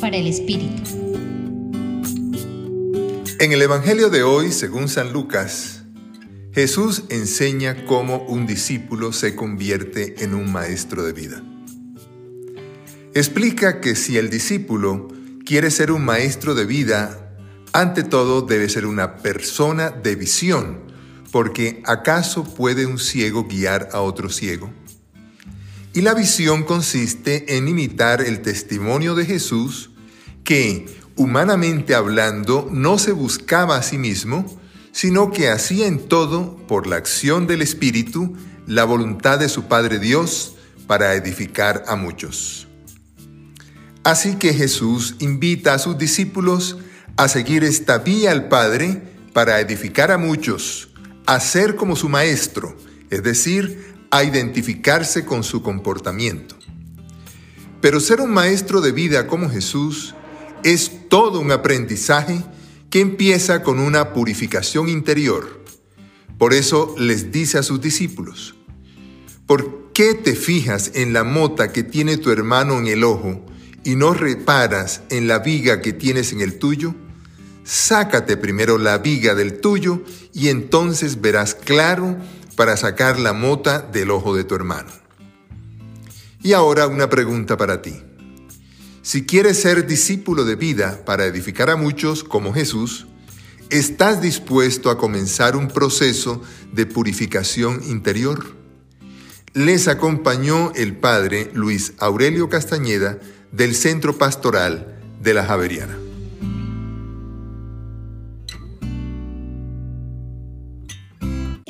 Para el Espíritu. En el Evangelio de hoy, según San Lucas, Jesús enseña cómo un discípulo se convierte en un maestro de vida. Explica que si el discípulo quiere ser un maestro de vida, ante todo debe ser una persona de visión, porque ¿acaso puede un ciego guiar a otro ciego? Y la visión consiste en imitar el testimonio de Jesús que, humanamente hablando, no se buscaba a sí mismo, sino que hacía en todo, por la acción del Espíritu, la voluntad de su Padre Dios para edificar a muchos. Así que Jesús invita a sus discípulos a seguir esta vía al Padre para edificar a muchos, a ser como su Maestro, es decir, a identificarse con su comportamiento. Pero ser un maestro de vida como Jesús es todo un aprendizaje que empieza con una purificación interior. Por eso les dice a sus discípulos, ¿por qué te fijas en la mota que tiene tu hermano en el ojo y no reparas en la viga que tienes en el tuyo? Sácate primero la viga del tuyo y entonces verás claro para sacar la mota del ojo de tu hermano. Y ahora una pregunta para ti. Si quieres ser discípulo de vida para edificar a muchos como Jesús, ¿estás dispuesto a comenzar un proceso de purificación interior? Les acompañó el padre Luis Aurelio Castañeda del Centro Pastoral de la Javeriana.